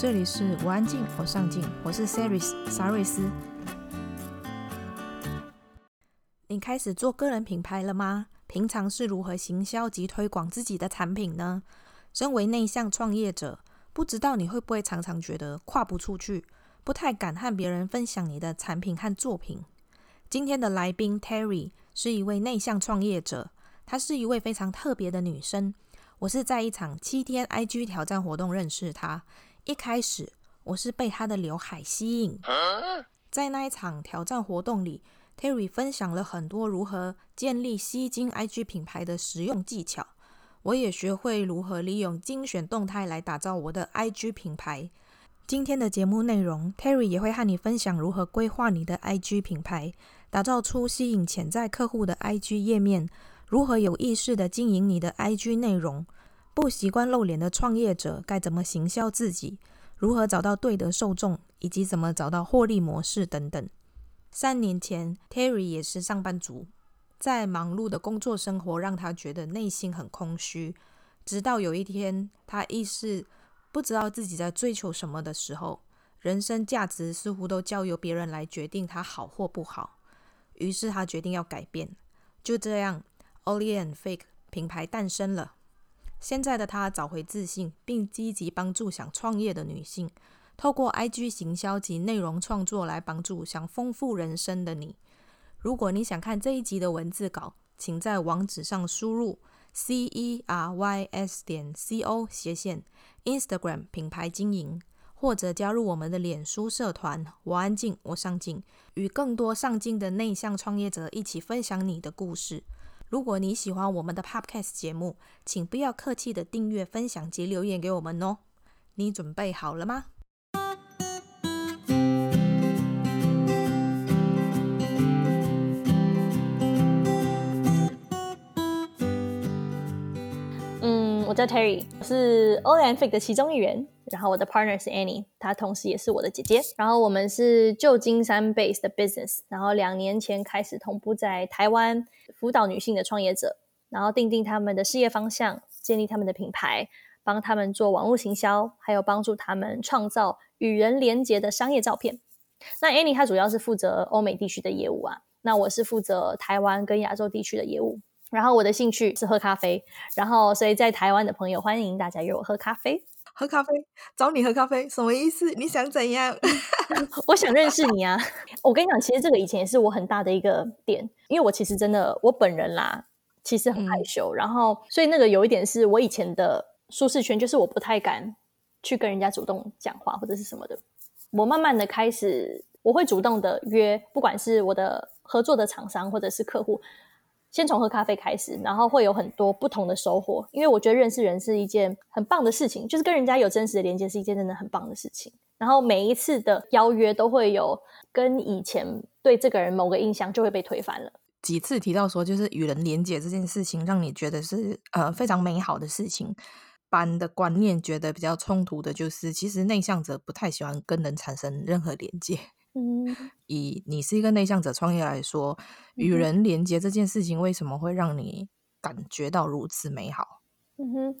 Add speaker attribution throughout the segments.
Speaker 1: 这里是我安静，我上进，我是 Saris 沙瑞斯。你开始做个人品牌了吗？平常是如何行销及推广自己的产品呢？身为内向创业者，不知道你会不会常常觉得跨不出去，不太敢和别人分享你的产品和作品。今天的来宾 Terry 是一位内向创业者，她是一位非常特别的女生。我是在一场七天 IG 挑战活动认识她。一开始我是被他的刘海吸引，在那一场挑战活动里，Terry 分享了很多如何建立吸睛 IG 品牌的实用技巧，我也学会如何利用精选动态来打造我的 IG 品牌。今天的节目内容，Terry 也会和你分享如何规划你的 IG 品牌，打造出吸引潜在客户的 IG 页面，如何有意识的经营你的 IG 内容。不习惯露脸的创业者该怎么行销自己？如何找到对的受众，以及怎么找到获利模式等等。三年前，Terry 也是上班族，在忙碌的工作生活让他觉得内心很空虚。直到有一天，他意识不知道自己在追求什么的时候，人生价值似乎都交由别人来决定他好或不好。于是他决定要改变。就这样 o l i a n Fake 品牌诞生了。现在的她找回自信，并积极帮助想创业的女性，透过 IG 行销及内容创作来帮助想丰富人生的你。如果你想看这一集的文字稿，请在网址上输入 c e r y s 点 c o 斜线 Instagram 品牌经营，或者加入我们的脸书社团“我安静，我上进”，与更多上进的内向创业者一起分享你的故事。如果你喜欢我们的 Podcast 节目，请不要客气的订阅、分享及留言给我们哦。你准备好了
Speaker 2: 吗？我是 Only and Fake 的其中一员。然后我的 partner 是 Annie，她同时也是我的姐姐。然后我们是旧金山 base 的 business，然后两年前开始同步在台湾辅导女性的创业者，然后定定他们的事业方向，建立他们的品牌，帮他们做网络行销，还有帮助他们创造与人连结的商业照片。那 Annie 她主要是负责欧美地区的业务啊，那我是负责台湾跟亚洲地区的业务。然后我的兴趣是喝咖啡，然后所以在台湾的朋友欢迎大家约我喝咖啡。
Speaker 1: 喝咖啡，找你喝咖啡，什么意思？你想怎样？
Speaker 2: 我想认识你啊！我跟你讲，其实这个以前也是我很大的一个点，因为我其实真的我本人啦，其实很害羞，嗯、然后所以那个有一点是我以前的舒适圈，就是我不太敢去跟人家主动讲话或者是什么的。我慢慢的开始，我会主动的约，不管是我的合作的厂商或者是客户。先从喝咖啡开始，然后会有很多不同的收获。因为我觉得认识人是一件很棒的事情，就是跟人家有真实的连接是一件真的很棒的事情。然后每一次的邀约都会有跟以前对这个人某个印象就会被推翻了。
Speaker 1: 几次提到说，就是与人连接这件事情，让你觉得是呃非常美好的事情。般的观念觉得比较冲突的就是，其实内向者不太喜欢跟人产生任何连接。嗯，以你是一个内向者创业来说，与人连接这件事情为什么会让你感觉到如此美好？
Speaker 2: 嗯哼，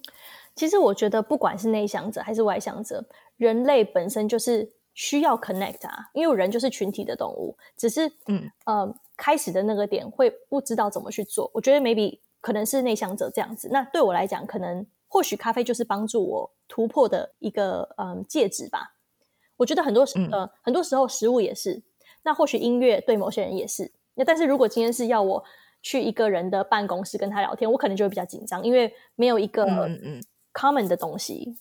Speaker 2: 其实我觉得不管是内向者还是外向者，人类本身就是需要 connect 啊，因为人就是群体的动物，只是嗯呃开始的那个点会不知道怎么去做。我觉得 maybe 可能是内向者这样子，那对我来讲，可能或许咖啡就是帮助我突破的一个嗯介质吧。我觉得很多时呃，很多时候食物也是。那或许音乐对某些人也是。那但是如果今天是要我去一个人的办公室跟他聊天，我可能就会比较紧张，因为没有一个嗯嗯 common 的东西。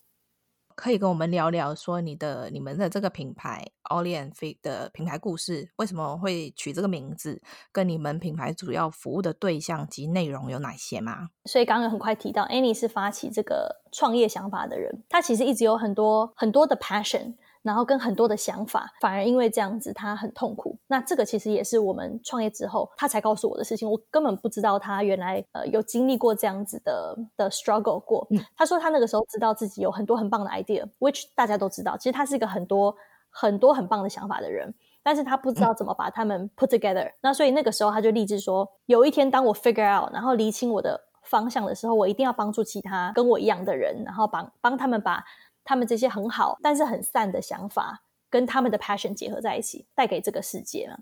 Speaker 1: 可以跟我们聊聊说你的你们的这个品牌 Only and Fake 的品牌故事，为什么会取这个名字？跟你们品牌主要服务的对象及内容有哪些吗？
Speaker 2: 所以刚刚很快提到，Annie 是发起这个创业想法的人，他其实一直有很多很多的 passion。然后跟很多的想法，反而因为这样子他很痛苦。那这个其实也是我们创业之后他才告诉我的事情。我根本不知道他原来呃有经历过这样子的的 struggle 过。嗯，他说他那个时候知道自己有很多很棒的 idea，which 大家都知道。其实他是一个很多很多很棒的想法的人，但是他不知道怎么把他们 put together。嗯。那所以那个时候他就立志说，有一天当我 figure out，然后厘清我的方向的时候，我一定要帮助其他跟我一样的人，然后帮帮他们把。他们这些很好但是很散的想法，跟他们的 passion 结合在一起，带给这个世界嘛。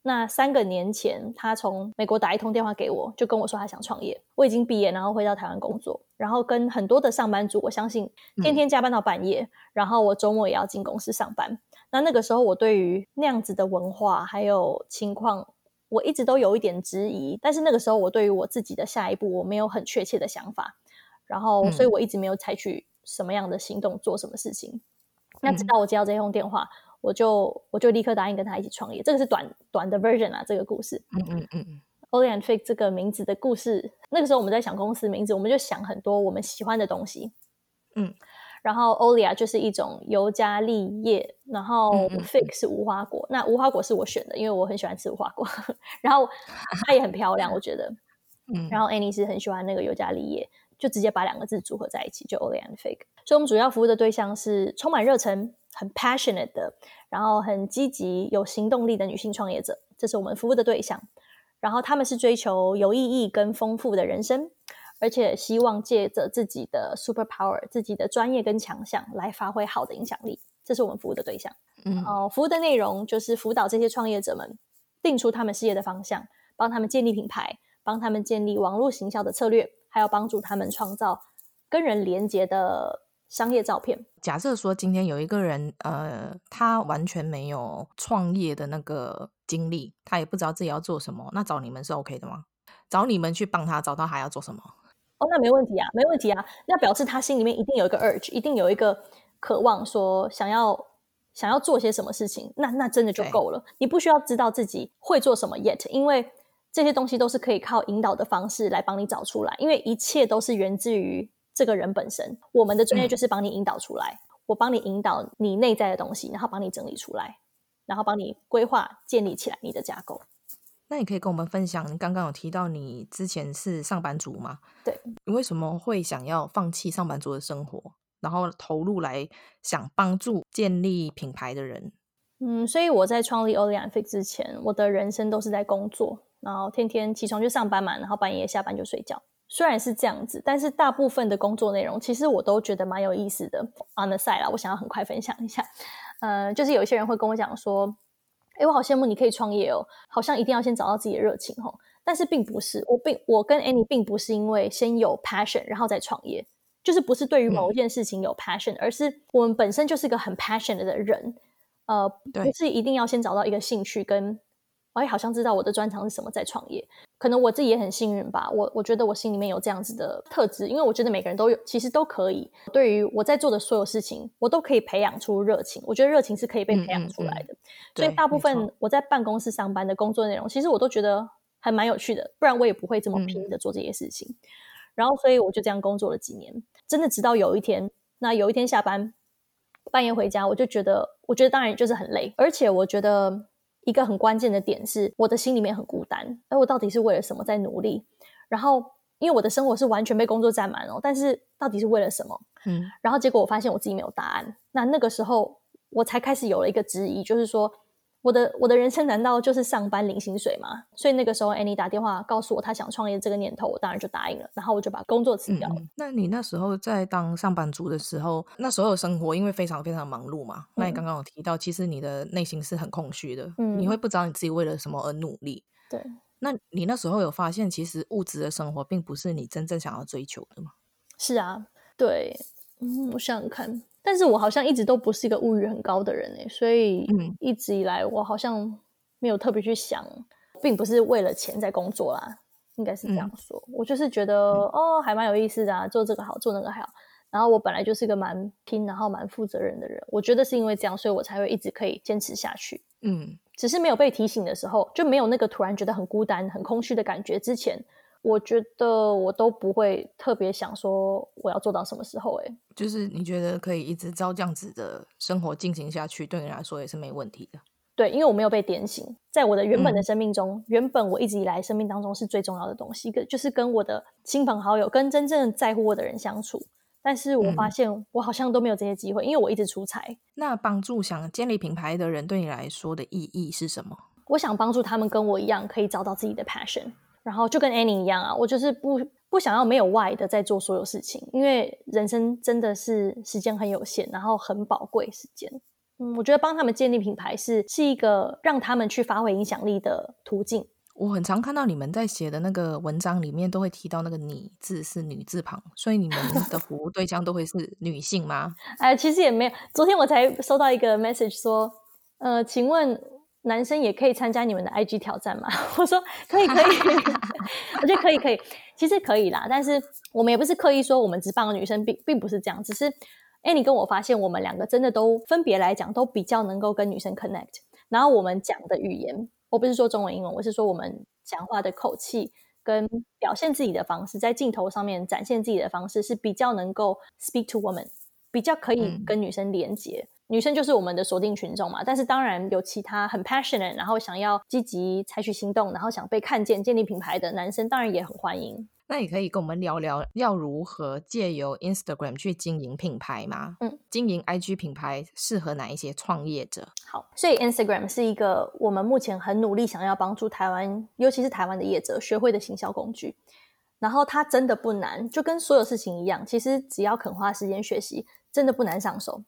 Speaker 2: 那三个年前，他从美国打一通电话给我，就跟我说他想创业。我已经毕业，然后回到台湾工作，然后跟很多的上班族，我相信天天加班到半夜，嗯、然后我周末也要进公司上班。那那个时候，我对于那样子的文化还有情况，我一直都有一点质疑。但是那个时候，我对于我自己的下一步，我没有很确切的想法，然后所以我一直没有采取什么样的行动，做什么事情。嗯、那直到我接到这通电话。我就我就立刻答应跟他一起创业，这个是短短的 version 啊，这个故事。嗯嗯嗯。Oli and Fig 这个名字的故事，那个时候我们在想公司名字，我们就想很多我们喜欢的东西。嗯。然后 Olia 就是一种尤加利叶，然后 Fig 是无花果。嗯嗯，那无花果是我选的，因为我很喜欢吃无花果。然后它也很漂亮，我觉得。嗯。然后 Annie 是很喜欢那个尤加利叶，就直接把两个字组合在一起，就 Oli and Fig。所以我们主要服务的对象是充满热忱。很 passionate 的，然后很积极、有行动力的女性创业者，这是我们服务的对象。然后他们是追求有意义跟丰富的人生，而且希望借着自己的 super power、自己的专业跟强项来发挥好的影响力。这是我们服务的对象。嗯，哦，服务的内容就是辅导这些创业者们定出他们事业的方向，帮他们建立品牌，帮他们建立网络行销的策略，还有帮助他们创造跟人连接的。商业照片。
Speaker 1: 假设说今天有一个人，呃，他完全没有创业的那个经历，他也不知道自己要做什么，那找你们是 OK 的吗？找你们去帮他找到他要做什么？
Speaker 2: 哦，那没问题啊，没问题啊。那表示他心里面一定有一个 urge，一定有一个渴望，说想要想要做些什么事情。那那真的就够了。你不需要知道自己会做什么 yet，因为这些东西都是可以靠引导的方式来帮你找出来，因为一切都是源自于。这个人本身，我们的专业就是帮你引导出来，嗯、我帮你引导你内在的东西，然后帮你整理出来，然后帮你规划建立起来你的架构。
Speaker 1: 那你可以跟我们分享，你刚刚有提到你之前是上班族吗？
Speaker 2: 对，
Speaker 1: 你为什么会想要放弃上班族的生活，然后投入来想帮助建立品牌的人？
Speaker 2: 嗯，所以我在创立 Oli and Fig 之前，我的人生都是在工作，然后天天起床就上班嘛，然后半夜下班就睡觉。虽然是这样子，但是大部分的工作内容其实我都觉得蛮有意思的。On the side 啦，我想要很快分享一下。呃，就是有一些人会跟我讲说：“哎，我好羡慕你可以创业哦，好像一定要先找到自己的热情哦。”但是并不是，我并我跟 Annie 并不是因为先有 passion 然后再创业，就是不是对于某一件事情有 passion，嗯，而是我们本身就是一个很 passionate 的人。呃，不是一定要先找到一个兴趣跟。我也好像知道我的专长是什么，在创业，可能我自己也很幸运吧。我我觉得我心里面有这样子的特质，因为我觉得每个人都有，其实都可以。对于我在做的所有事情，我都可以培养出热情。我觉得热情是可以被培养出来的。嗯嗯嗯，所以大部分我在办公室上班的工作内容，其实我都觉得还蛮有趣的，不然我也不会这么拼的做这些事情。嗯、然后，所以我就这样工作了几年，真的直到有一天，那有一天下班半夜回家，我就觉得，我觉得当然就是很累，而且我觉得。一个很关键的点是，我的心里面很孤单，哎我到底是为了什么在努力？然后，因为我的生活是完全被工作占满哦，但是到底是为了什么？嗯，然后结果我发现我自己没有答案。那那个时候，我才开始有了一个质疑，就是说。我的我的人生难道就是上班领薪水吗？所以那个时候，Annie 打电话告诉我她想创业这个念头，我当然就答应了。然后我就把工作辞掉了。
Speaker 1: 嗯。那你那时候在当上班族的时候，那时候的生活因为非常非常忙碌嘛。那你刚刚有提到，其实你的内心是很空虚的，嗯，你会不知道你自己为了什么而努力。
Speaker 2: 对，
Speaker 1: 那你那时候有发现，其实物质的生活并不是你真正想要追求的吗？
Speaker 2: 是啊，对，嗯，我想想看。但是我好像一直都不是一个物欲很高的人诶，所以一直以来我好像没有特别去想，并不是为了钱在工作啦，应该是这样说。嗯、我就是觉得哦，还蛮有意思的啊，做这个好，做那个好。然后我本来就是个蛮拼，然后蛮负责任的人。我觉得是因为这样，所以我才会一直可以坚持下去。嗯，只是没有被提醒的时候，就没有那个突然觉得很孤单、很空虚的感觉之前。我觉得我都不会特别想说我要做到什么时候，哎，
Speaker 1: 就是你觉得可以一直照这样子的生活进行下去，对你来说也是没问题的。
Speaker 2: 对，因为我没有被点醒，在我的原本的生命中，嗯、原本我一直以来生命当中是最重要的东西，跟就是跟我的亲朋好友、跟真正在乎我的人相处。但是我发现我好像都没有这些机会，因为我一直出差。
Speaker 1: 那帮助想建立品牌的人对你来说的意义是什么？我
Speaker 2: 想帮助他们跟我一样，可以找到自己的 passion。然后就跟 Annie 一样啊，我就是不不不想要没有 why 的在做所有事情，因为人生真的是时间很有限，然后很宝贵时间。嗯，我觉得帮他们建立品牌是是一个让他们去发挥影响力的途径。
Speaker 1: 我很常看到你们在写的那个文章里面都会提到那个“你”字是女字旁，所以你们 的服务对象都会是女性吗？
Speaker 2: 哎，其实也没有。昨天我才收到一个 message 说，呃，请问男生也可以参加你们的 IG 挑战吗？我说可以，可以，我觉得可以，可以，其实可以啦。但是我们也不是刻意说我们只帮女生，并并不是这样，只是哎，你跟我发现我们两个真的都分别来讲都比较能够跟女生 connect，然后我们讲的语言。我不是说中文、英文，我是说我们讲话的口气跟表现自己的方式，在镜头上面展现自己的方式是比较能够 speak to woman，比较可以跟女生连接。嗯、女生就是我们的锁定群众嘛。但是当然有其他很 passionate，然后想要积极采取行动，然后想被看见、建立品牌的男生，当然也很欢迎。
Speaker 1: 那你可以跟我们聊聊，要如何借由 Instagram 去经营品牌吗？
Speaker 2: 嗯，
Speaker 1: 经营 IG 品牌适合哪一些创业者？
Speaker 2: 好，所以 Instagram 是一个我们目前很努力想要帮助台湾，尤其是台湾的业者学会的行销工具。然后它真的不难，就跟所有事情一样，其实只要肯花时间学习，真的不难上手。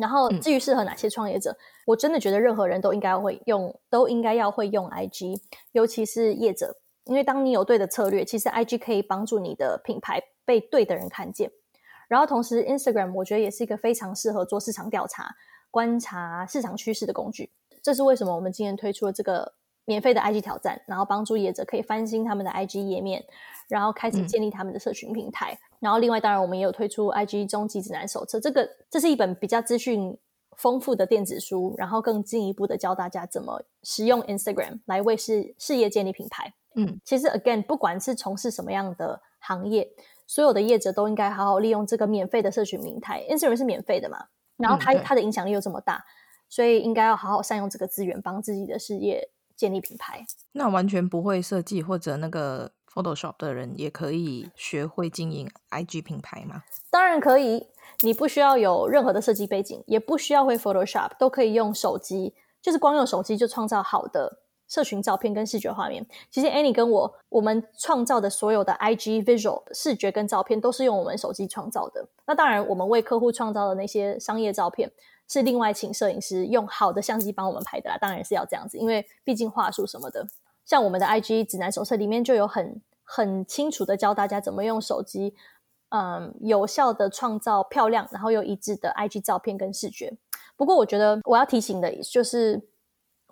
Speaker 2: 然后至于适合哪些创业者，嗯、我真的觉得任何人都应该会用，都应该要会用 IG，尤其是业者。因为当你有对的策略，其实 IG 可以帮助你的品牌被对的人看见。然后同时，Instagram 我觉得也是一个非常适合做市场调查、观察市场趋势的工具。这是为什么我们今年推出了这个免费的 IG 挑战，然后帮助业者可以翻新他们的 IG 页面，然后开始建立他们的社群平台。嗯、然后另外，当然我们也有推出 IG 终极指南手册，这个这是一本比较资讯丰富的电子书，然后更进一步的教大家怎么使用 Instagram 来为事事业建立品牌。
Speaker 1: 嗯，
Speaker 2: 其实 again，不管是从事什么样的行业，所有的业者都应该好好利用这个免费的社群平台。Instagram 是免费的嘛，然后它、嗯、它的影响力又这么大，所以应该要好好善用这个资源，帮自己的事业建立品牌。
Speaker 1: 那完全不会设计或者那个 Photoshop 的人，也可以学会经营 IG 品牌吗？
Speaker 2: 当然可以，你不需要有任何的设计背景，也不需要会 Photoshop，都可以用手机，就是光用手机就创造好的。社群照片跟视觉画面，其实 Annie 跟我，我们创造的所有的 IG visual 视觉跟照片，都是用我们手机创造的。那当然，我们为客户创造的那些商业照片，是另外请摄影师用好的相机帮我们拍的啦。当然是要这样子，因为毕竟画术什么的，像我们的 IG 指南手册里面就有很很清楚的教大家怎么用手机，嗯，有效的创造漂亮然后又一致的 IG 照片跟视觉。不过，我觉得我要提醒的就是。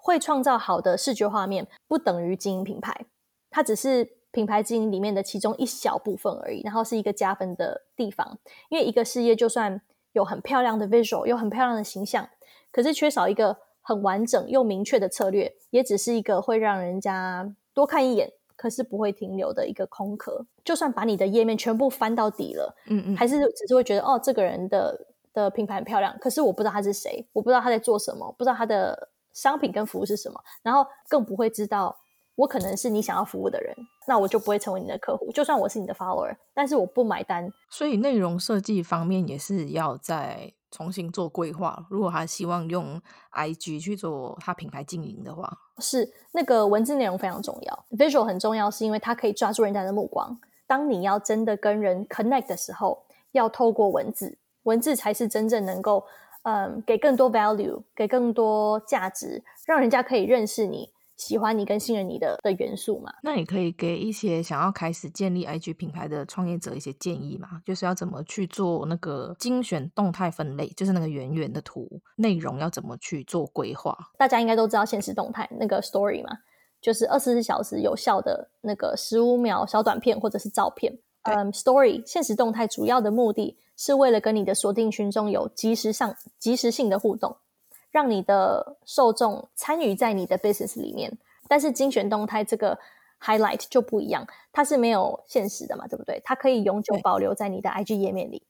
Speaker 2: 会创造好的视觉画面，不等于经营品牌，它只是品牌经营里面的其中一小部分而已，然后是一个加分的地方。因为一个事业就算有很漂亮的 visual，有很漂亮的形象，可是缺少一个很完整又明确的策略，也只是一个会让人家多看一眼，可是不会停留的一个空壳。就算把你的页面全部翻到底了，
Speaker 1: 嗯嗯，
Speaker 2: 还是只是会觉得哦，这个人的的品牌很漂亮，可是我不知道他是谁，我不知道他在做什么，不知道他的。商品跟服务是什么？然后更不会知道我可能是你想要服务的人，那我就不会成为你的客户。就算我是你的 follower，但是我不买单。
Speaker 1: 所以内容设计方面也是要再重新做规划。如果他希望用 IG 去做他品牌经营的话，
Speaker 2: 是那个文字内容非常重要，visual 很重要，是因为它可以抓住人家的目光。当你要真的跟人 connect 的时候，要透过文字，文字才是真正能够。嗯，给更多 value，给更多价值，让人家可以认识你、喜欢你跟信任你的的元素嘛。
Speaker 1: 那你可以给一些想要开始建立 IG 品牌的创业者一些建议嘛？就是要怎么去做那个精选动态分类，就是那个圆圆的图，内容要怎么去做规划？
Speaker 2: 大家应该都知道现实动态那个 story 嘛，就是二十四小时有效的那个十五秒小短片或者是照片。嗯，story 现实动态主要的目的。是为了跟你的锁定群众有及时上、及时性的互动，让你的受众参与在你的 business 里面。但是精选动态这个 highlight 就不一样，它是没有限时的嘛，对不对？它可以永久保留在你的 IG 页面里。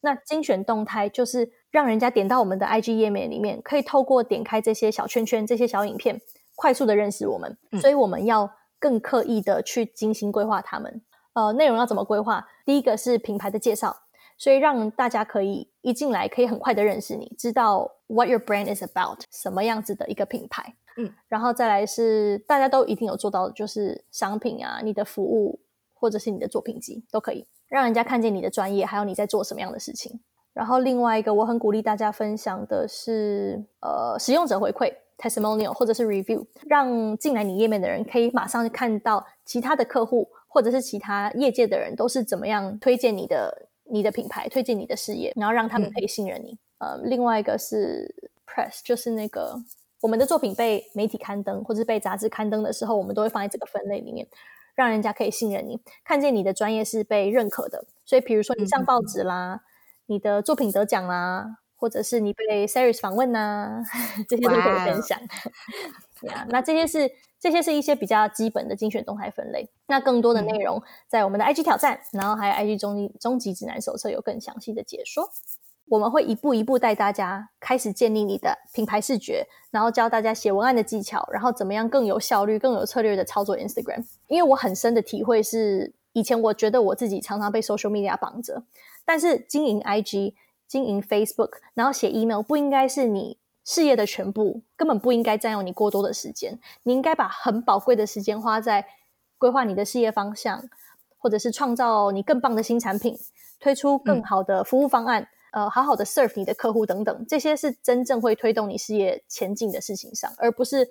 Speaker 2: 那精选动态就是让人家点到我们的 IG 页面里面，可以透过点开这些小圈圈、这些小影片，快速的认识我们。所以我们要更刻意的去精心规划他们。呃，内容要怎么规划？第一个是品牌的介绍。所以让大家可以一进来可以很快的认识你，知道 what your brand is about，什么样子的一个品牌。
Speaker 1: 嗯，
Speaker 2: 然后再来是大家都一定有做到的，就是商品啊，你的服务或者是你的作品集都可以，让人家看见你的专业，还有你在做什么样的事情。然后另外一个，我很鼓励大家分享的是，呃，使用者回馈 testimonial 或者是 review，让进来你页面的人可以马上看到其他的客户或者是其他业界的人都是怎么样推荐你的你的品牌，推荐你的事业，然后让他们可以信任你。嗯、呃，另外一个是 press，就是那个我们的作品被媒体刊登或者被杂志刊登的时候，我们都会放在这个分类里面。让人家可以信任你，看见你的专业是被认可的。所以，比如说你上报纸啦，嗯、你的作品得奖啦，或者是你被 Series 访问呐，这些都可以分享。那这些是这些是一些比较基本的精选动态分类。那更多的内容在我们的 IG 挑战，然后还有 IG 终终极指南手册有更详细的解说。我们会一步一步带大家开始建立你的品牌视觉，然后教大家写文案的技巧，然后怎么样更有效率、更有策略的操作 Instagram。因为我很深的体会是，以前我觉得我自己常常被 social media 绑着，但是经营 IG、经营 Facebook，然后写 email 不应该是你事业的全部，根本不应该占用你过多的时间。你应该把很宝贵的时间花在规划你的事业方向，或者是创造你更棒的新产品，推出更好的服务方案。嗯呃，好好的 serve 你的客户等等，这些是真正会推动你事业前进的事情上，而不是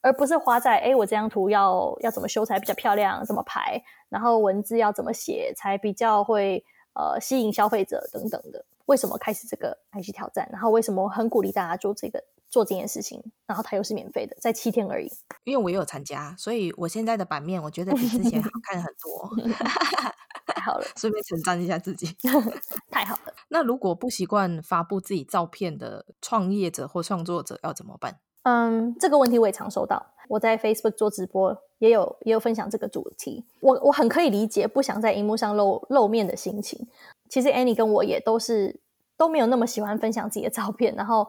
Speaker 2: 而不是花在诶，我这张图要要怎么修才比较漂亮，怎么排，然后文字要怎么写才比较会呃吸引消费者等等的。为什么开始这个 IG 挑战？然后为什么我很鼓励大家做这个做这件事情？然后它又是免费的，在七天而已。
Speaker 1: 因为我也有参加，所以我现在的版面我觉得比之前好 看很多。
Speaker 2: 太好了，
Speaker 1: 顺便称赞一下自己，
Speaker 2: 太好了。
Speaker 1: 那如果不习惯发布自己照片的创业者或创作者要怎么办？
Speaker 2: 嗯，这个问题我也常收到。我在 Facebook 做直播，也有也有分享这个主题。我我很可以理解不想在荧幕上露露面的心情。其实 Annie 跟我也都是都没有那么喜欢分享自己的照片，然后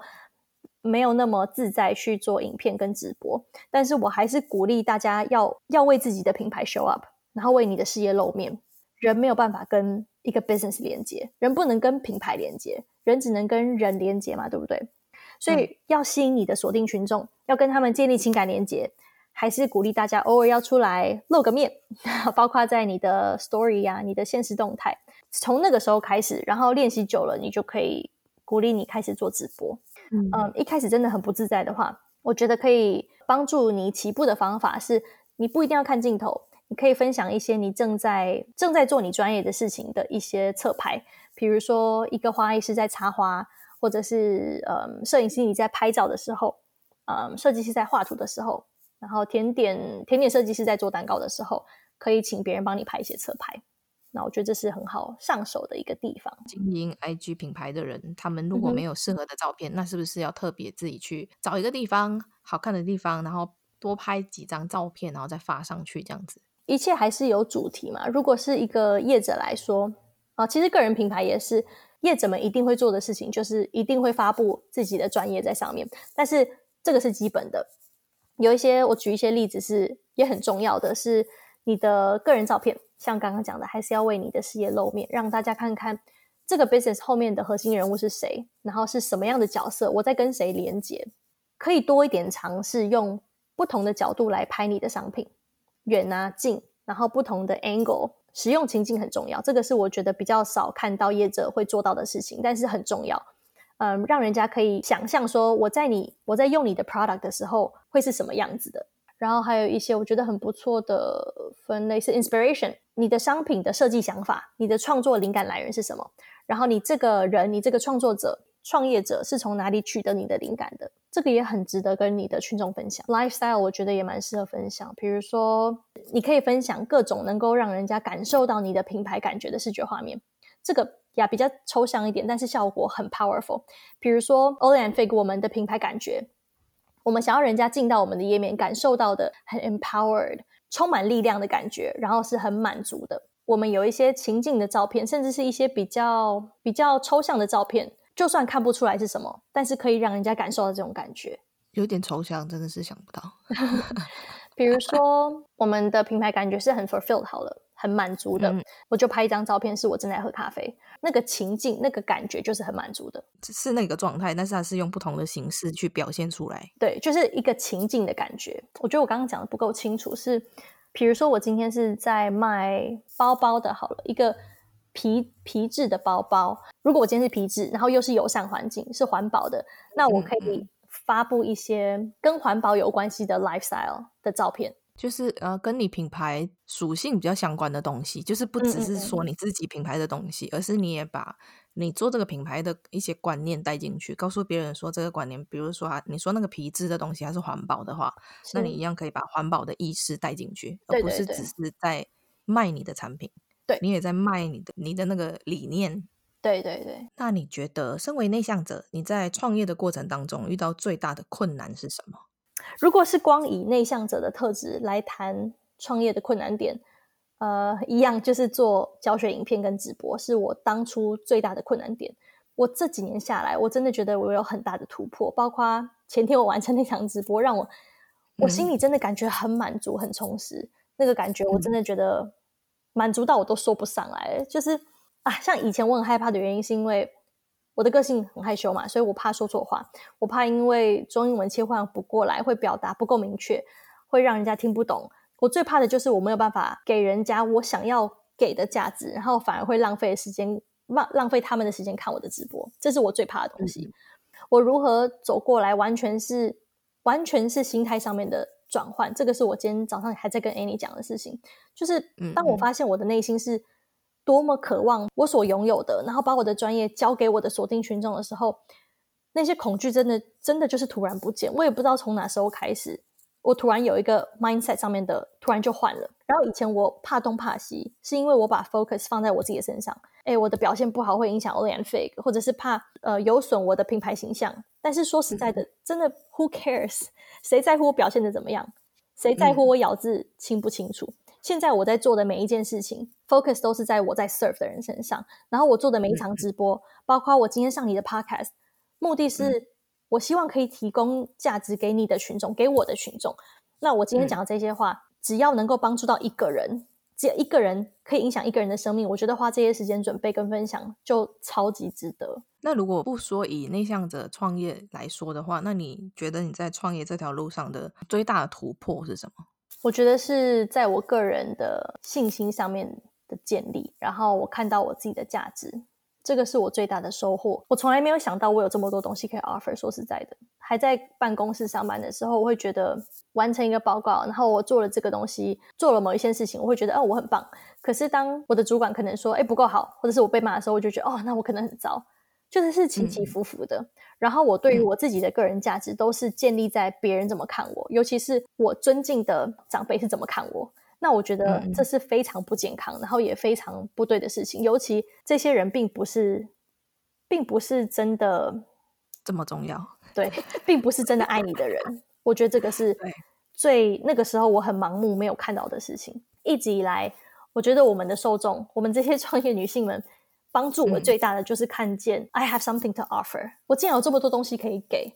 Speaker 2: 没有那么自在去做影片跟直播。但是我还是鼓励大家要要为自己的品牌 show up，然后为你的事业露面。人没有办法跟一个 business 连接，人不能跟品牌连接，人只能跟人连接嘛，对不对？所以要吸引你的锁定群众，要跟他们建立情感连接，还是鼓励大家偶尔要出来露个面，包括在你的 story 呀、啊、你的现实动态，从那个时候开始，然后练习久了，你就可以鼓励你开始做直播。嗯，嗯，一开始真的很不自在的话，我觉得可以帮助你起步的方法是，你不一定要看镜头。你可以分享一些你正在正在做你专业的事情的一些侧拍，比如说一个花艺师在插花，或者是嗯摄影师你在拍照的时候，嗯设计师在画图的时候，然后甜点甜点设计师在做蛋糕的时候，可以请别人帮你拍一些侧拍。那我觉得这是很好上手的一个地方。
Speaker 1: 经营 IG 品牌的人，他们如果没有适合的照片，嗯、那是不是要特别自己去找一个地方好看的地方，然后多拍几张照片，然后再发上去这样子？
Speaker 2: 一切还是有主题嘛。如果是一个业者来说啊，其实个人品牌也是业者们一定会做的事情，就是一定会发布自己的专业在上面。但是这个是基本的。有一些我举一些例子是也很重要的，是你的个人照片，像刚刚讲的，还是要为你的事业露面，让大家看看这个 business 后面的核心人物是谁，然后是什么样的角色，我在跟谁连接，可以多一点尝试用不同的角度来拍你的商品。远啊近，然后不同的 angle，使用情境很重要。这个是我觉得比较少看到业者会做到的事情，但是很重要。嗯，让人家可以想象说，我在你我在用你的 product 的时候会是什么样子的。然后还有一些我觉得很不错的分类是 inspiration，你的商品的设计想法，你的创作灵感来源是什么？然后你这个人，你这个创作者。创业者是从哪里取得你的灵感的？这个也很值得跟你的群众分享。Lifestyle 我觉得也蛮适合分享，比如说你可以分享各种能够让人家感受到你的品牌感觉的视觉画面。这个呀比较抽象一点，但是效果很 powerful。比如说 Only and Fake 我们的品牌感觉，我们想要人家进到我们的页面，感受到的很 empowered，充满力量的感觉，然后是很满足的。我们有一些情境的照片，甚至是一些比较比较抽象的照片。就算看不出来是什么，但是可以让人家感受到这种感觉。
Speaker 1: 有点抽象，真的是想不到。
Speaker 2: 比如说，我们的品牌感觉是很 fulfilled 好了，很满足的。嗯、我就拍一张照片，是我正在喝咖啡，那个情境、那个感觉就是很满足的，
Speaker 1: 是那个状态。但是它是用不同的形式去表现出来。
Speaker 2: 对，就是一个情境的感觉。我觉得我刚刚讲的不够清楚，是比如说我今天是在卖包包的，好了，一个皮皮质的包包。如果我今天是皮质，然后又是友善环境，是环保的，那我可以发布一些跟环保有关系的 lifestyle 的照片。
Speaker 1: 就是呃，跟你品牌属性比较相关的东西，就是不只是说你自己品牌的东西，嗯嗯嗯，而是你也把你做这个品牌的一些观念带进去，告诉别人说这个观念，比如说啊，你说那个皮质的东西还是环保的话，那你一样可以把环保的意识带进去，而不是只是在卖你的产品，
Speaker 2: 对，
Speaker 1: 你也在卖你的你的那个理念，
Speaker 2: 对对对。
Speaker 1: 那你觉得，身为内向者，你在创业的过程当中遇到最大的困难是什么？
Speaker 2: 如果是光以内向者的特质来谈创业的困难点，呃，一样就是做教学影片跟直播，是我当初最大的困难点。我这几年下来，我真的觉得我有很大的突破，包括前天我完成那场直播，让我我心里真的感觉很满足、很充实。那个感觉我真的觉得满足到我都说不上来。就是啊，像以前我很害怕的原因，是因为。我的个性很害羞嘛，所以我怕说错话，我怕因为中英文切换不过来，会表达不够明确，会让人家听不懂。我最怕的就是我没有办法给人家我想要给的价值，然后反而会浪费时间，浪浪费他们的时间看我的直播，这是我最怕的东西。嗯、我如何走过来，完全是完全是心态上面的转换。这个是我今天早上还在跟 Annie 讲的事情，就是当我发现我的内心是。多么渴望我所拥有的，然后把我的专业交给我的锁定群众的时候，那些恐惧真的真的就是突然不见。我也不知道从哪时候开始，我突然有一个 mindset 上面的突然就换了。然后以前我怕东怕西，是因为我把 focus 放在我自己的身上。哎，我的表现不好会影响 Only and Fake，或者是怕呃有损我的品牌形象。但是说实在的，真的 Who cares？谁在乎我表现的怎么样？谁在乎我咬字清不清楚？现在我在做的每一件事情，focus 都是在我在 serve 的人身上。然后我做的每一场直播，嗯、包括我今天上你的 podcast，目的是我希望可以提供价值给你的群众，给我的群众。那我今天讲的这些话，嗯、只要能够帮助到一个人，只要一个人可以影响一个人的生命，我觉得花这些时间准备跟分享就超级值得。
Speaker 1: 那如果不说以内向者创业来说的话，那你觉得你在创业这条路上的最大的突破是什么？
Speaker 2: 我觉得是在我个人的信心上面的建立，然后我看到我自己的价值，这个是我最大的收获。我从来没有想到我有这么多东西可以 offer。说实在的，还在办公室上班的时候，我会觉得完成一个报告，然后我做了这个东西，做了某一件事情，我会觉得哦，我很棒。可是当我的主管可能说，哎，不够好，或者是我被骂的时候，我就觉得哦，那我可能很糟。就是是起起伏伏的，嗯、然后我对于我自己的个人价值都是建立在别人怎么看我，嗯、尤其是我尊敬的长辈是怎么看我。那我觉得这是非常不健康，嗯、然后也非常不对的事情。尤其这些人并不是，并不是真的
Speaker 1: 这么重要，
Speaker 2: 对，并不是真的爱你的人。我觉得这个是最那个时候我很盲目没有看到的事情。一直以来，我觉得我们的受众，我们这些 创业女性们。帮助我最大的就是看见、嗯、I have something to offer，我竟然有这么多东西可以给，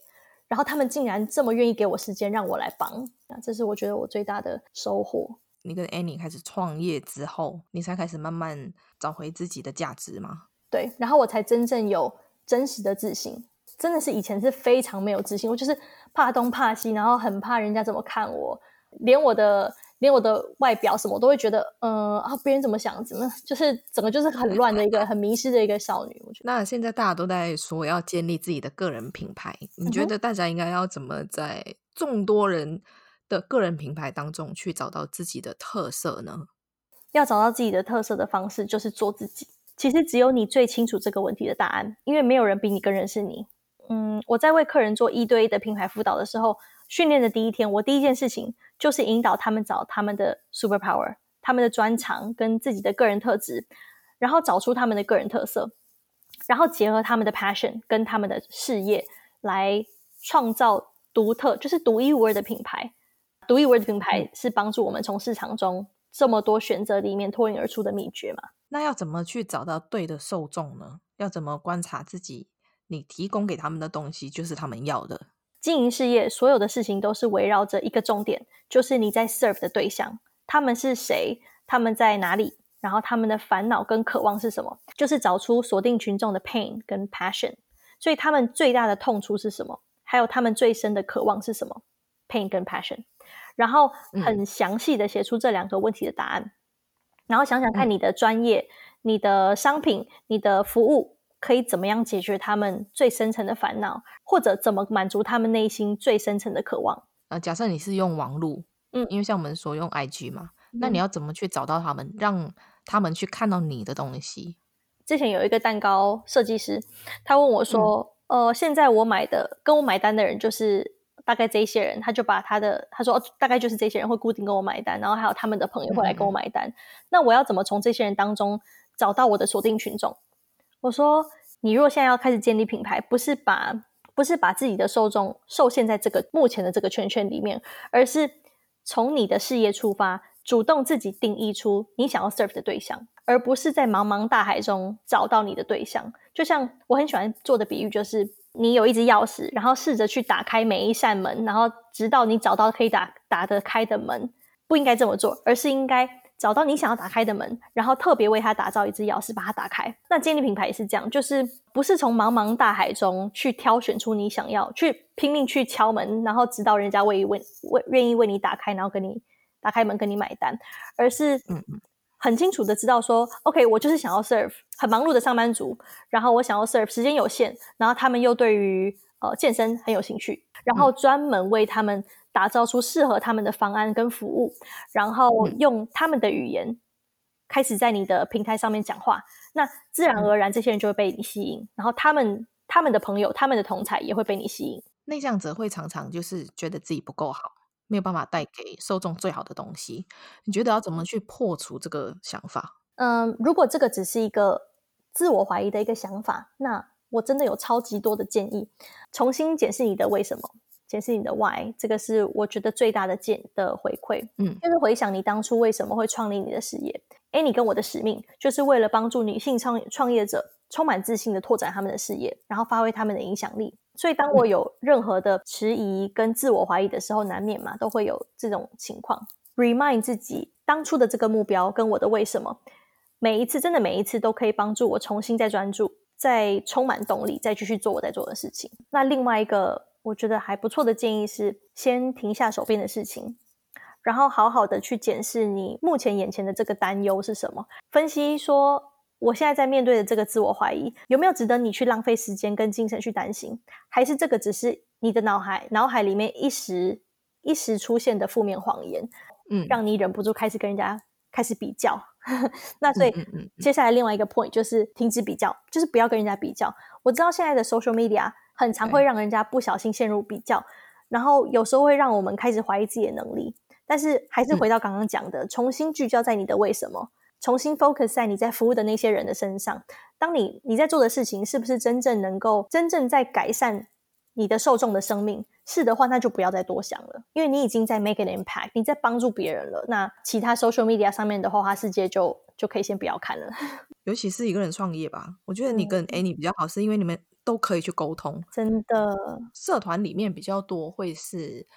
Speaker 2: 然后他们竟然这么愿意给我时间让我来帮，这是我觉得我最大的收获。
Speaker 1: 你跟 Annie 开始创业之后，你才开始慢慢找回自己的价值吗？
Speaker 2: 对，然后我才真正有真实的自信，真的是以前是非常没有自信，我就是怕东怕西，然后很怕人家怎么看我，连我的。连我的外表什么我都会觉得，嗯、呃、啊，别人怎么想，怎么就是整个就是很乱的一个很迷失的一个少女。我觉得。
Speaker 1: 那现在大家都在说要建立自己的个人品牌，你觉得大家应该要怎么在众多人的个人品牌当中去找到自己的特色呢？
Speaker 2: 要找到自己的特色的方式就是做自己。其实只有你最清楚这个问题的答案，因为没有人比你更认识你。嗯，我在为客人做一对一的品牌辅导的时候。训练的第一天，我第一件事情就是引导他们找他们的 super power，他们的专长跟自己的个人特质，然后找出他们的个人特色，然后结合他们的 passion 跟他们的事业，来创造独特，就是独一无二的品牌。独一无二的品牌是帮助我们从市场中这么多选择里面脱颖而出的秘诀嘛？
Speaker 1: 那要怎么去找到对的受众呢？要怎么观察自己？你提供给他们的东西就是他们要的。
Speaker 2: 经营事业，所有的事情都是围绕着一个重点，就是你在 serve 的对象，他们是谁，他们在哪里，然后他们的烦恼跟渴望是什么，就是找出锁定群众的 pain 跟 passion。所以他们最大的痛处是什么？还有他们最深的渴望是什么？pain 跟 passion。然后很详细的写出这两个问题的答案，嗯、然后想想看你的专业、嗯、你的商品、你的服务可以怎么样解决他们最深层的烦恼，或者怎么满足他们内心最深层的渴望。
Speaker 1: 呃，假设你是用网络，嗯，因为像我们说用 IG 嘛，嗯、那你要怎么去找到他们，让他们去看到你的东西？
Speaker 2: 之前有一个蛋糕设计师，他问我说：“嗯、呃，现在我买的跟我买单的人就是大概这些人。”他就把他的他说：“大概就是这些人会固定跟我买单，然后还有他们的朋友会来跟我买单。嗯”那我要怎么从这些人当中找到我的锁定群众？我说：“你如果现在要开始建立品牌，不是把不是把自己的受众受限在这个目前的这个圈圈里面，而是从你的事业出发，主动自己定义出你想要 serve 的对象。”而不是在茫茫大海中找到你的对象，就像我很喜欢做的比喻，就是你有一只钥匙，然后试着去打开每一扇门，然后直到你找到可以打打得开的门。不应该这么做，而是应该找到你想要打开的门，然后特别为它打造一只钥匙，把它打开。那建立品牌也是这样，就是不是从茫茫大海中去挑选出你想要，去拼命去敲门，然后直到人家为为为愿意为你打开，然后跟你打开门跟你买单，而是嗯。很清楚的知道说，OK，我就是想要 serve 很忙碌的上班族，然后我想要 serve 时间有限，然后他们又对于呃健身很有兴趣，然后专门为他们打造出适合他们的方案跟服务，然后用他们的语言开始在你的平台上面讲话，那自然而然这些人就会被你吸引，然后他们他们的朋友、他们的同才也会被你吸引。
Speaker 1: 内向者会常常就是觉得自己不够好。没有办法带给受众最好的东西，你觉得要怎么去破除这个想法？
Speaker 2: 嗯，如果这个只是一个自我怀疑的一个想法，那我真的有超级多的建议，重新检视你的为什么，检视你的 why，这个是我觉得最大的建的回馈。嗯，就是回想你当初为什么会创立你的事业。诶，你跟我的使命就是为了帮助女性创创业者充满自信的拓展他们的事业，然后发挥他们的影响力。所以，当我有任何的迟疑跟自我怀疑的时候，难免嘛，都会有这种情况。Remind 自己当初的这个目标跟我的为什么，每一次真的每一次都可以帮助我重新再专注，再充满动力，再继续做我在做的事情。那另外一个我觉得还不错的建议是，先停下手边的事情，然后好好的去检视你目前眼前的这个担忧是什么，分析说。我现在在面对的这个自我怀疑，有没有值得你去浪费时间跟精神去担心？还是这个只是你的脑海脑海里面一时一时出现的负面谎言？嗯，让你忍不住开始跟人家开始比较。那所以接下来另外一个 point 就是停止比较，就是不要跟人家比较。我知道现在的 social media 很常会让人家不小心陷入比较，然后有时候会让我们开始怀疑自己的能力。但是还是回到刚刚讲的，重新聚焦在你的为什么。重新 focus 在你在服务的那些人的身上。当你你在做的事情是不是真正能够真正在改善你的受众的生命？是的话，那就不要再多想了，因为你已经在 make an impact，你在帮助别人了。那其他 social media 上面的花花世界就就可以先不要看了。
Speaker 1: 尤其是一个人创业吧，我觉得你跟 Annie 比较好，是因为你们都可以去沟通。
Speaker 2: 真的，
Speaker 1: 社团里面比较多会是。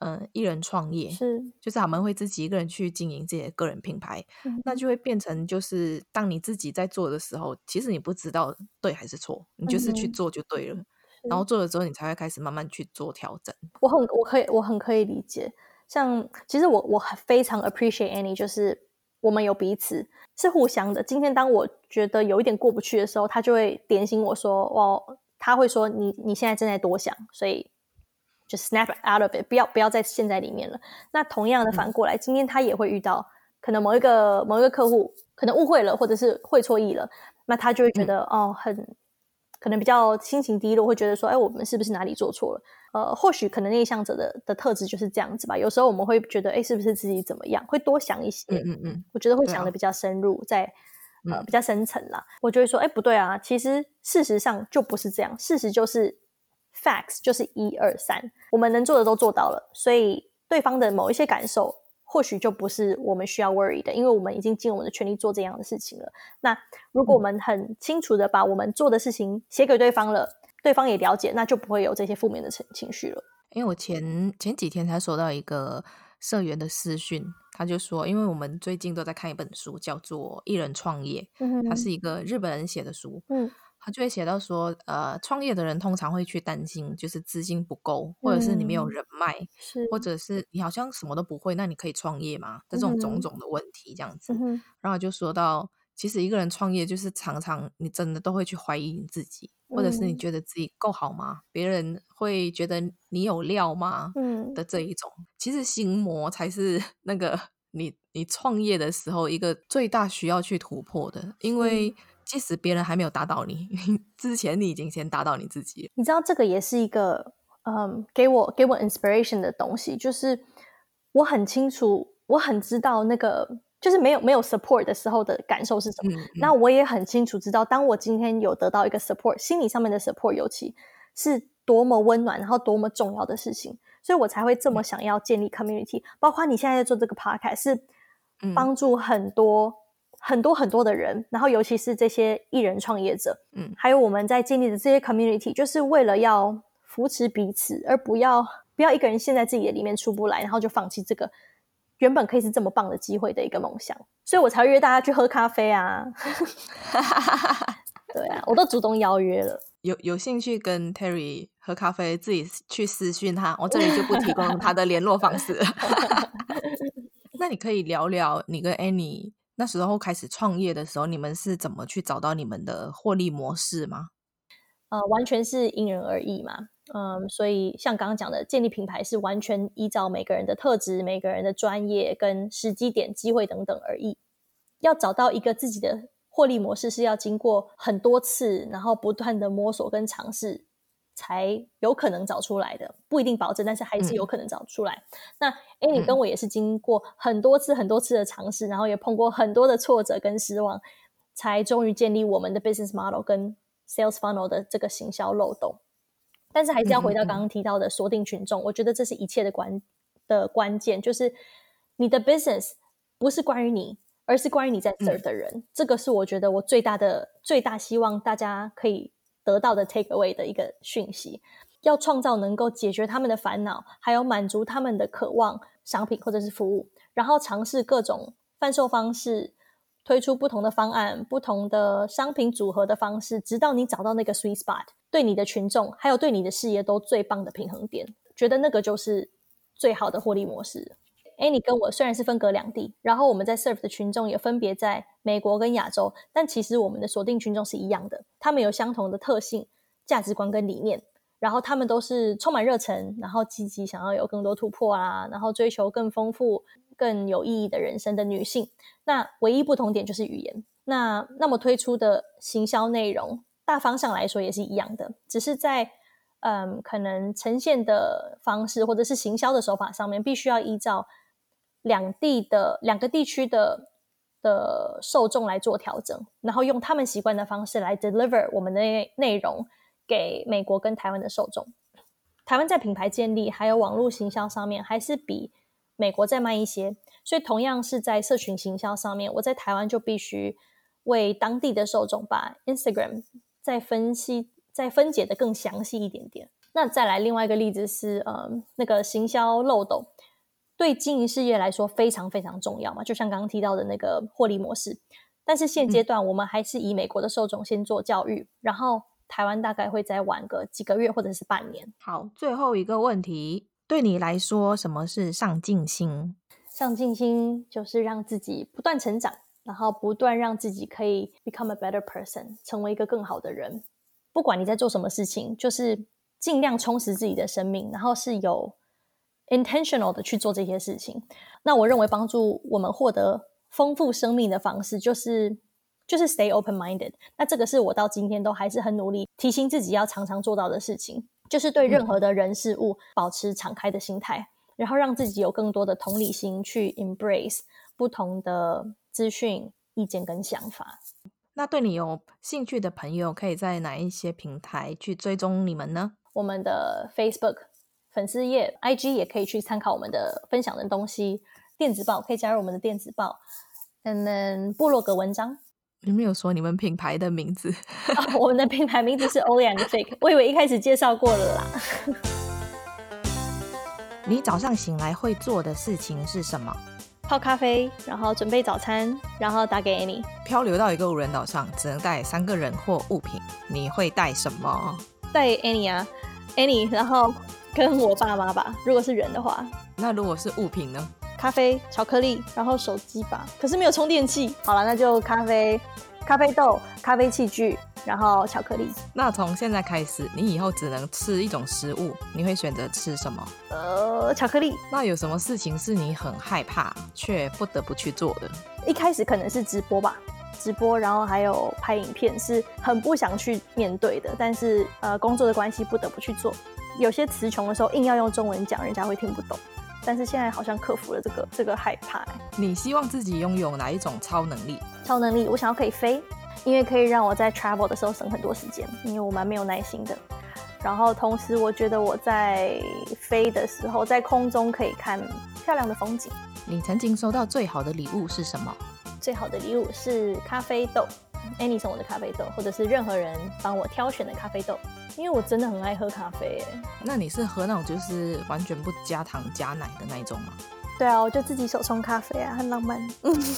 Speaker 1: 嗯，一人创业
Speaker 2: 是，
Speaker 1: 就是他们会自己一个人去经营自己的个人品牌，嗯，那就会变成就是当你自己在做的时候，其实你不知道对还是错，你就是去做就对了，嗯，然后做了之后，你才会开始慢慢去做调整。
Speaker 2: 我很我可以我很可以理解，像其实我我非常 appreciate Annie，就是我们有彼此是互相的。今天当我觉得有一点过不去的时候，他就会点醒我说，哦，他会说你你现在正在多想，所以。就 snap out of it，不要不要再陷在里面了。那同样的反过来，嗯、今天他也会遇到可能某一个某一个客户可能误会了，或者是会错意了，那他就会觉得、嗯、哦，很可能比较心情低落，会觉得说，哎，我们是不是哪里做错了？呃，或许可能内向者的的特质就是这样子吧。有时候我们会觉得，哎，是不是自己怎么样？会多想一些。嗯嗯嗯。我觉得会想的比较深入，啊、在呃比较深层啦。我就会说，哎，不对啊，其实事实上就不是这样，事实就是。Facts 就是一二三，我们能做的都做到了，所以对方的某一些感受或许就不是我们需要 worry 的，因为我们已经尽我们的全力做这样的事情了。那如果我们很清楚的把我们做的事情写给对方了，对方也了解，那就不会有这些负面的情情绪了。
Speaker 1: 因为我前前几天才收到一个社员的私讯，他就说，因为我们最近都在看一本书，叫做《一人创业》，嗯，它是一个日本人写的书，嗯。他就会写到说，呃，创业的人通常会去担心，就是资金不够，或者是你没有人脉，
Speaker 2: 是，
Speaker 1: 或者是你好像什么都不会，那你可以创业吗？这种种种的问题，这样子。然后就说到，其实一个人创业，就是常常你真的都会去怀疑你自己，或者是你觉得自己够好吗？别人会觉得你有料吗？嗯，的这一种，其实心魔才是 那个你你创业的时候一个最大需要去突破的，因为。即使别人还没有打倒你，之前你已经先打倒你自己。
Speaker 2: 你知道这个也是一个，嗯，给我给我 inspiration 的东西，就是我很清楚，我很知道那个就是没有没有 support 的时候的感受是什么。嗯嗯、那我也很清楚知道，当我今天有得到一个 support，心理上面的 support，尤其是多么温暖，然后多么重要的事情，所以我才会这么想要建立 community。嗯、包括你现在在做这个 podcast，是帮助很多。很多很多的人，然后尤其是这些艺人创业者，嗯，还有我们在建立的这些 community，就是为了要扶持彼此，而不要不要一个人陷在自己的里面出不来，然后就放弃这个原本可以是这么棒的机会的一个梦想。所以我才会约大家去喝咖啡啊！对啊，我都主动邀约了。
Speaker 1: 有有兴趣跟 Terry 喝咖啡，自己去私讯他，我这里就不提供他的联络方式。那你可以聊聊你跟 Annie。那时候开始创业的时候，你们是怎么去找到你们的获利模式吗？
Speaker 2: 呃，完全是因人而异嘛。嗯，所以像刚刚讲的，建立品牌是完全依照每个人的特质、每个人的专业跟时机点、机会等等而异。要找到一个自己的获利模式，是要经过很多次，然后不断的摸索跟尝试。才有可能找出来的，不一定保证，但是还是有可能找出来。嗯、那哎，你跟我也是经过很多次、很多次的尝试，嗯、然后也碰过很多的挫折跟失望，才终于建立我们的 business model 跟 sales funnel 的这个行销漏洞。但是还是要回到刚刚提到的锁定群众，嗯嗯嗯，我觉得这是一切的关的关键，就是你的 business 不是关于你，而是关于你在 serve 的人。嗯、这个是我觉得我最大的最大希望大家可以。得到的 take away 的一个讯息，要创造能够解决他们的烦恼，还有满足他们的渴望商品或者是服务，然后尝试各种贩售方式，推出不同的方案、不同的商品组合的方式，直到你找到那个 sweet spot，对你的群众还有对你的事业都最棒的平衡点，觉得那个就是最好的获利模式。哎，你跟我虽然是分隔两地，然后我们在 serve 的群众也分别在美国跟亚洲，但其实我们的锁定群众是一样的，他们有相同的特性、价值观跟理念，然后他们都是充满热忱，然后积极想要有更多突破啊，然后追求更丰富、更有意义的人生的女性。那唯一不同点就是语言。那那么推出的行销内容，大方向来说也是一样的，只是在嗯，可能呈现的方式或者是行销的手法上面，必须要依照。两地的两个地区的的受众来做调整，然后用他们习惯的方式来 deliver 我们的内容给美国跟台湾的受众。台湾在品牌建立还有网络行销上面还是比美国再慢一些，所以同样是在社群行销上面，我在台湾就必须为当地的受众把 Instagram 再分析、再分解得更详细一点点。那再来另外一个例子是，呃，那个行销漏斗。对经营事业来说非常非常重要嘛，就像刚刚提到的那个获利模式。但是现阶段我们还是以美国的受众先做教育，嗯、然后台湾大概会再晚个几个月或者是半年。
Speaker 1: 好，最后一个问题，对你来说什么是上进心？
Speaker 2: 上进心就是让自己不断成长，然后不断让自己可以 become a better person，成为一个更好的人。不管你在做什么事情，就是尽量充实自己的生命，然后是有。Intentional 的去做这些事情，那我认为帮助我们获得丰富生命的方式，就是就是 stay open minded。那这个是我到今天都还是很努力提醒自己要常常做到的事情，就是对任何的人事物保持敞开的心态，嗯、然后让自己有更多的同理心去 embrace 不同的资讯、意见跟想法。
Speaker 1: 那对你有兴趣的朋友，可以在哪一些平台去追踪你们呢？
Speaker 2: 我们的 Facebook。粉丝页、IG 也可以去参考我们的分享的东西，电子报可以加入我们的电子报，and then 部落格文章。
Speaker 1: 你没有说你们品牌的名字？
Speaker 2: 哦，我们的品牌名字是 and Fig，我以为一开始介绍过了啦。
Speaker 1: 你早上醒来会做的事情是什么？
Speaker 2: 泡咖啡，然后准备早餐，然后打给 Annie。
Speaker 1: 漂流到一个无人岛上，只能带三个人或物品，你会带什么？
Speaker 2: 带 Annie 啊，Annie，然后跟我爸妈吧。如果是人的话，
Speaker 1: 那如果是物品呢？
Speaker 2: 咖啡、巧克力，然后手机吧。可是没有充电器。好了，那就咖啡、咖啡豆、咖啡器具。然后巧克力。
Speaker 1: 那从现在开始，你以后只能吃一种食物，你会选择吃什么？
Speaker 2: 呃，巧克力。
Speaker 1: 那有什么事情是你很害怕却不得不去做的？
Speaker 2: 一开始可能是直播吧，直播，然后还有拍影片，是很不想去面对的，但是呃，工作的关系不得不去做。有些词穷的时候，硬要用中文讲，人家会听不懂。但是现在好像克服了这个这个害怕。
Speaker 1: 你希望自己拥有哪一种超能力？
Speaker 2: 超能力，我想要可以飞。因为可以让我在 travel 的时候省很多时间，因为我蛮没有耐心的。然后同时，我觉得我在飞的时候，在空中可以看漂亮的风景。
Speaker 1: 你曾经收到最好的礼物是什么？
Speaker 2: 最好的礼物是咖啡豆，Annie 送我的咖啡豆，或者是任何人帮我挑选的咖啡豆，因为我真的很爱喝咖啡。
Speaker 1: 那你是喝那种就是完全不加糖加奶的那一种吗？
Speaker 2: 对啊，我就自己手冲咖啡啊，很浪漫。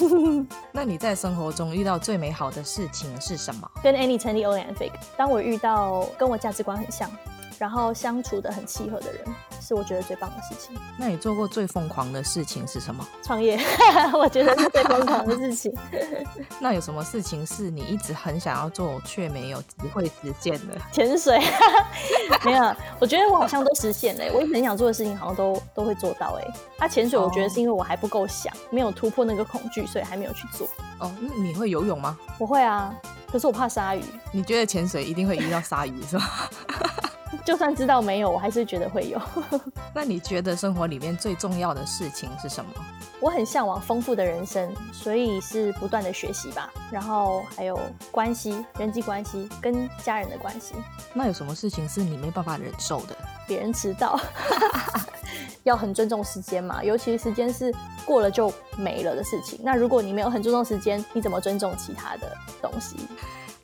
Speaker 1: 那你在生活中遇到最美好的事情是什么？
Speaker 2: 跟 Annie 成立 Fake。当我遇到跟我价值观很像，然后相处的很契合的人，是我觉得最棒的事情。
Speaker 1: 那你做过最疯狂的事情是什么？
Speaker 2: 创业，我觉得是最疯狂的事情。
Speaker 1: 那有什么事情是你一直很想要做却没有机会实现的？
Speaker 2: 潜水，没有。我觉得我好像都实现了。我一直很想做的事情，好像都都会做到。哎，啊，潜水，我觉得是因为我还不够想，没有突破那个恐惧，所以还没有去做。
Speaker 1: 哦，那你会游泳吗？
Speaker 2: 我会啊，可是我怕鲨鱼。
Speaker 1: 你觉得潜水一定会遇到鲨鱼是吧？
Speaker 2: 就算知道没有，我还是觉得会有。
Speaker 1: 那你觉得生活里面最重要的事情是什么？
Speaker 2: 我很向往丰富的人生，所以是不断的学习吧。然后还有关系、人际关系跟家人的关系。
Speaker 1: 那有什么事情是你没办法忍受的？
Speaker 2: 别人迟到，要很尊重时间嘛。尤其时间是过了就没了的事情。那如果你没有很尊重时间，你怎么尊重其他的东西？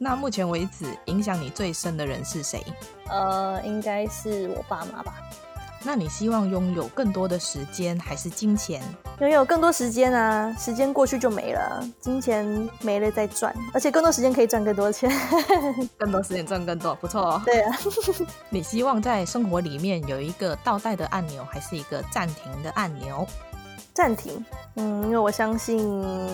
Speaker 1: 那目前为止，影响你最深的人是谁？
Speaker 2: 呃，应该是我爸妈吧。
Speaker 1: 那你希望拥有更多的时间还是金钱？
Speaker 2: 拥有更多时间啊，时间过去就没了，金钱没了再赚，而且更多时间可以赚更多钱。
Speaker 1: 更多时间赚更多，不错哦。
Speaker 2: 对啊。
Speaker 1: 你希望在生活里面有一个倒带的按钮，还是一个暂停的按钮？
Speaker 2: 暂停，嗯，因为我相信，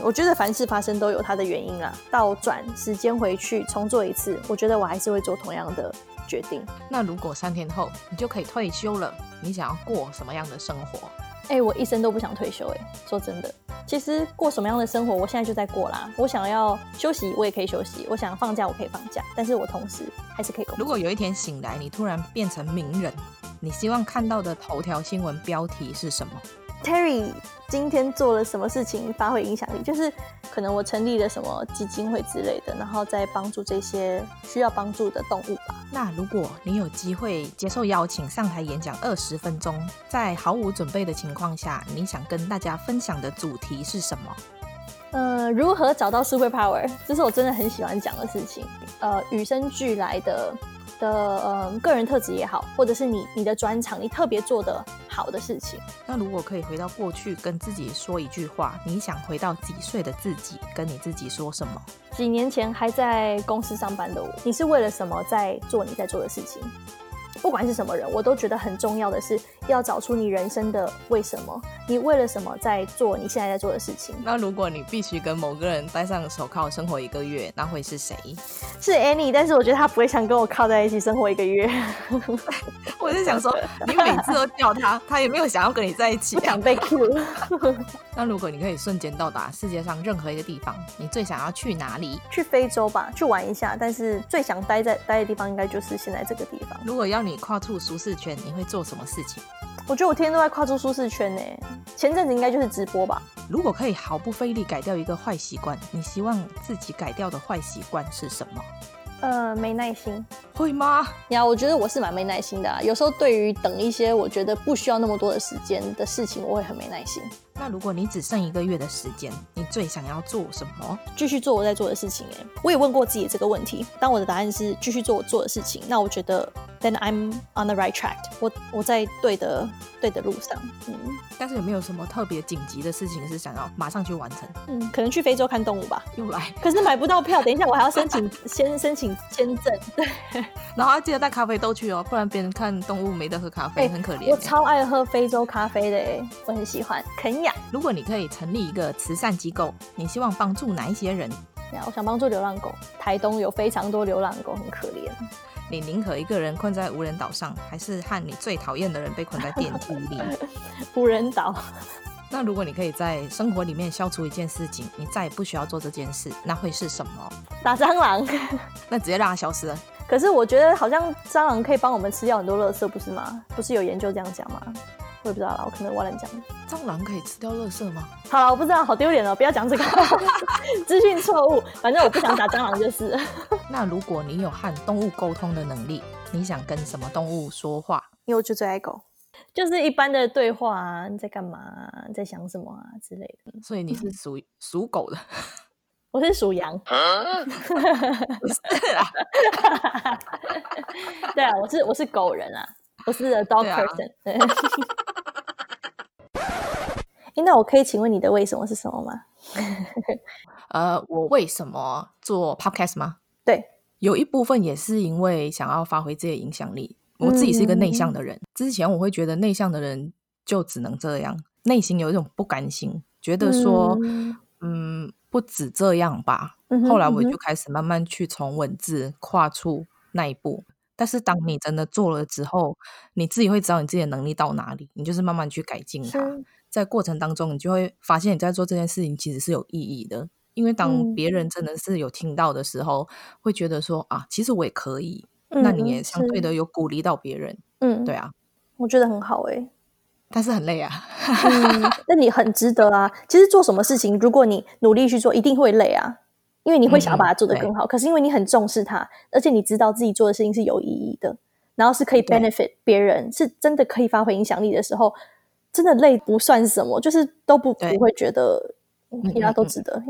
Speaker 2: 我觉得凡事发生都有它的原因啊。倒转时间回去重做一次，我觉得我还是会做同样的决定。
Speaker 1: 那如果三天后你就可以退休了，你想要过什么样的生活？
Speaker 2: 哎、欸，我一生都不想退休。哎，说真的，其实过什么样的生活，我现在就在过啦。我想要休息，我也可以休息；我想放假，我可以放假。但是我同时还是可以工作。
Speaker 1: 如果有一天醒来，你突然变成名人，你希望看到的头条新闻标题是什么
Speaker 2: ？Terry 今天做了什么事情发挥影响力？就是可能我成立了什么基金会之类的，然后再帮助这些需要帮助的动物吧。
Speaker 1: 那如果你有机会接受邀请上台演讲二十分钟，在毫无准备的情况下，你想跟大家分享的主题是什么？
Speaker 2: 呃，如何找到 super power？这是我真的很喜欢讲的事情。呃，与生俱来的。的呃个人特质也好，或者是你你的专长，你特别做的好的事情。
Speaker 1: 那如果可以回到过去，跟自己说一句话，你想回到几岁的自己，跟你自己说什么？
Speaker 2: 几年前还在公司上班的我，你是为了什么在做你在做的事情？不管是什么人，我都觉得很重要的是要找出你人生的为什么，你为了什么在做你现在在做的事情。
Speaker 1: 那如果你必须跟某个人戴上手铐生活一个月，那会是谁？
Speaker 2: 是 Annie，但是我觉得他不会想跟我靠在一起生活一个月。
Speaker 1: 我是想说，你每次都叫他，他也没有想要跟你在一起，
Speaker 2: 不想被 Q。
Speaker 1: 那如果你可以瞬间到达世界上任何一个地方，你最想要去哪里？
Speaker 2: 去非洲吧，去玩一下。但是最想待在待的地方，应该就是现在这个地方。
Speaker 1: 如果要你跨出舒适圈，你会做什么事情？
Speaker 2: 我觉得我天天都在跨出舒适圈呢。前阵子应该就是直播吧。
Speaker 1: 如果可以毫不费力改掉一个坏习惯，你希望自己改掉的坏习惯是什么？
Speaker 2: 呃，没耐心。
Speaker 1: 会吗？
Speaker 2: 呀，我觉得我是蛮没耐心的啊。有时候对于等一些我觉得不需要那么多的时间的事情，我会很没耐心。
Speaker 1: 那如果你只剩一个月的时间，你最想要做什么？
Speaker 2: 继续做我在做的事情。哎，我也问过自己这个问题。当我的答案是继续做我做的事情，那我觉得 then I'm on the right track 我。我我在对的对的路上。嗯，
Speaker 1: 但是有没有什么特别紧急的事情是想要马上去完成？
Speaker 2: 嗯，可能去非洲看动物吧。
Speaker 1: 又来，
Speaker 2: 可是买不到票。等一下，我还要申请，先申请签证。对，
Speaker 1: 然后要记得带咖啡豆去哦，不然别人看动物没得喝咖啡，欸、很可怜。
Speaker 2: 我超爱喝非洲咖啡的，我很喜欢肯亚。
Speaker 1: 如果你可以成立一个慈善机构，你希望帮助哪一些人？
Speaker 2: 我想帮助流浪狗。台东有非常多流浪狗，很可怜。
Speaker 1: 你宁可一个人困在无人岛上，还是和你最讨厌的人被困在电梯里？
Speaker 2: 无人岛。
Speaker 1: 那如果你可以在生活里面消除一件事情，你再也不需要做这件事，那会是什么？
Speaker 2: 打蟑螂。
Speaker 1: 那直接让它消失了。
Speaker 2: 可是我觉得好像蟑螂可以帮我们吃掉很多垃圾，不是吗？不是有研究这样讲吗？我也不知道啦，我可能乱讲。
Speaker 1: 蟑螂可以吃掉垃圾吗？
Speaker 2: 好了，我不知道，好丢脸哦！不要讲这个，资讯错误。反正我不想打蟑螂就是。
Speaker 1: 那如果你有和动物沟通的能力，你想跟什么动物说话？
Speaker 2: 因为我就最爱狗，就是一般的对话啊，你在干嘛啊？你在想什么啊之类的。
Speaker 1: 所以你是属属狗的，
Speaker 2: 我是属羊。不是啦，对啊，我是我是狗人啊。我是 a dog person。哎、啊，那我可以请问你的为什么是什么吗？
Speaker 1: 呃，我为什么做 podcast 吗？
Speaker 2: 对，
Speaker 1: 有一部分也是因为想要发挥自己的影响力。我自己是一个内向的人，嗯、之前我会觉得内向的人就只能这样，内心有一种不甘心，觉得说，嗯，嗯，不止这样吧。后来我就开始慢慢去从文字跨出那一步。但是当你真的做了之后，你自己会知道你自己的能力到哪里，你就是慢慢去改进它。在过程当中，你就会发现你在做这件事情其实是有意义的。因为当别人真的是有听到的时候，嗯、会觉得说啊，其实我也可以。嗯、那你也相对的有鼓励到别人。嗯，对啊，
Speaker 2: 我觉得很好哎、欸，
Speaker 1: 但是很累啊。
Speaker 2: 嗯，那你很值得啊。其实做什么事情，如果你努力去做，一定会累啊。因为你会想要把它做得更好，嗯、可是因为你很重视它，而且你知道自己做的事情是有意义的，然后是可以 benefit 别人，是真的可以发挥影响力的时候，真的累不算什么，就是都不不会觉得，大家都值得。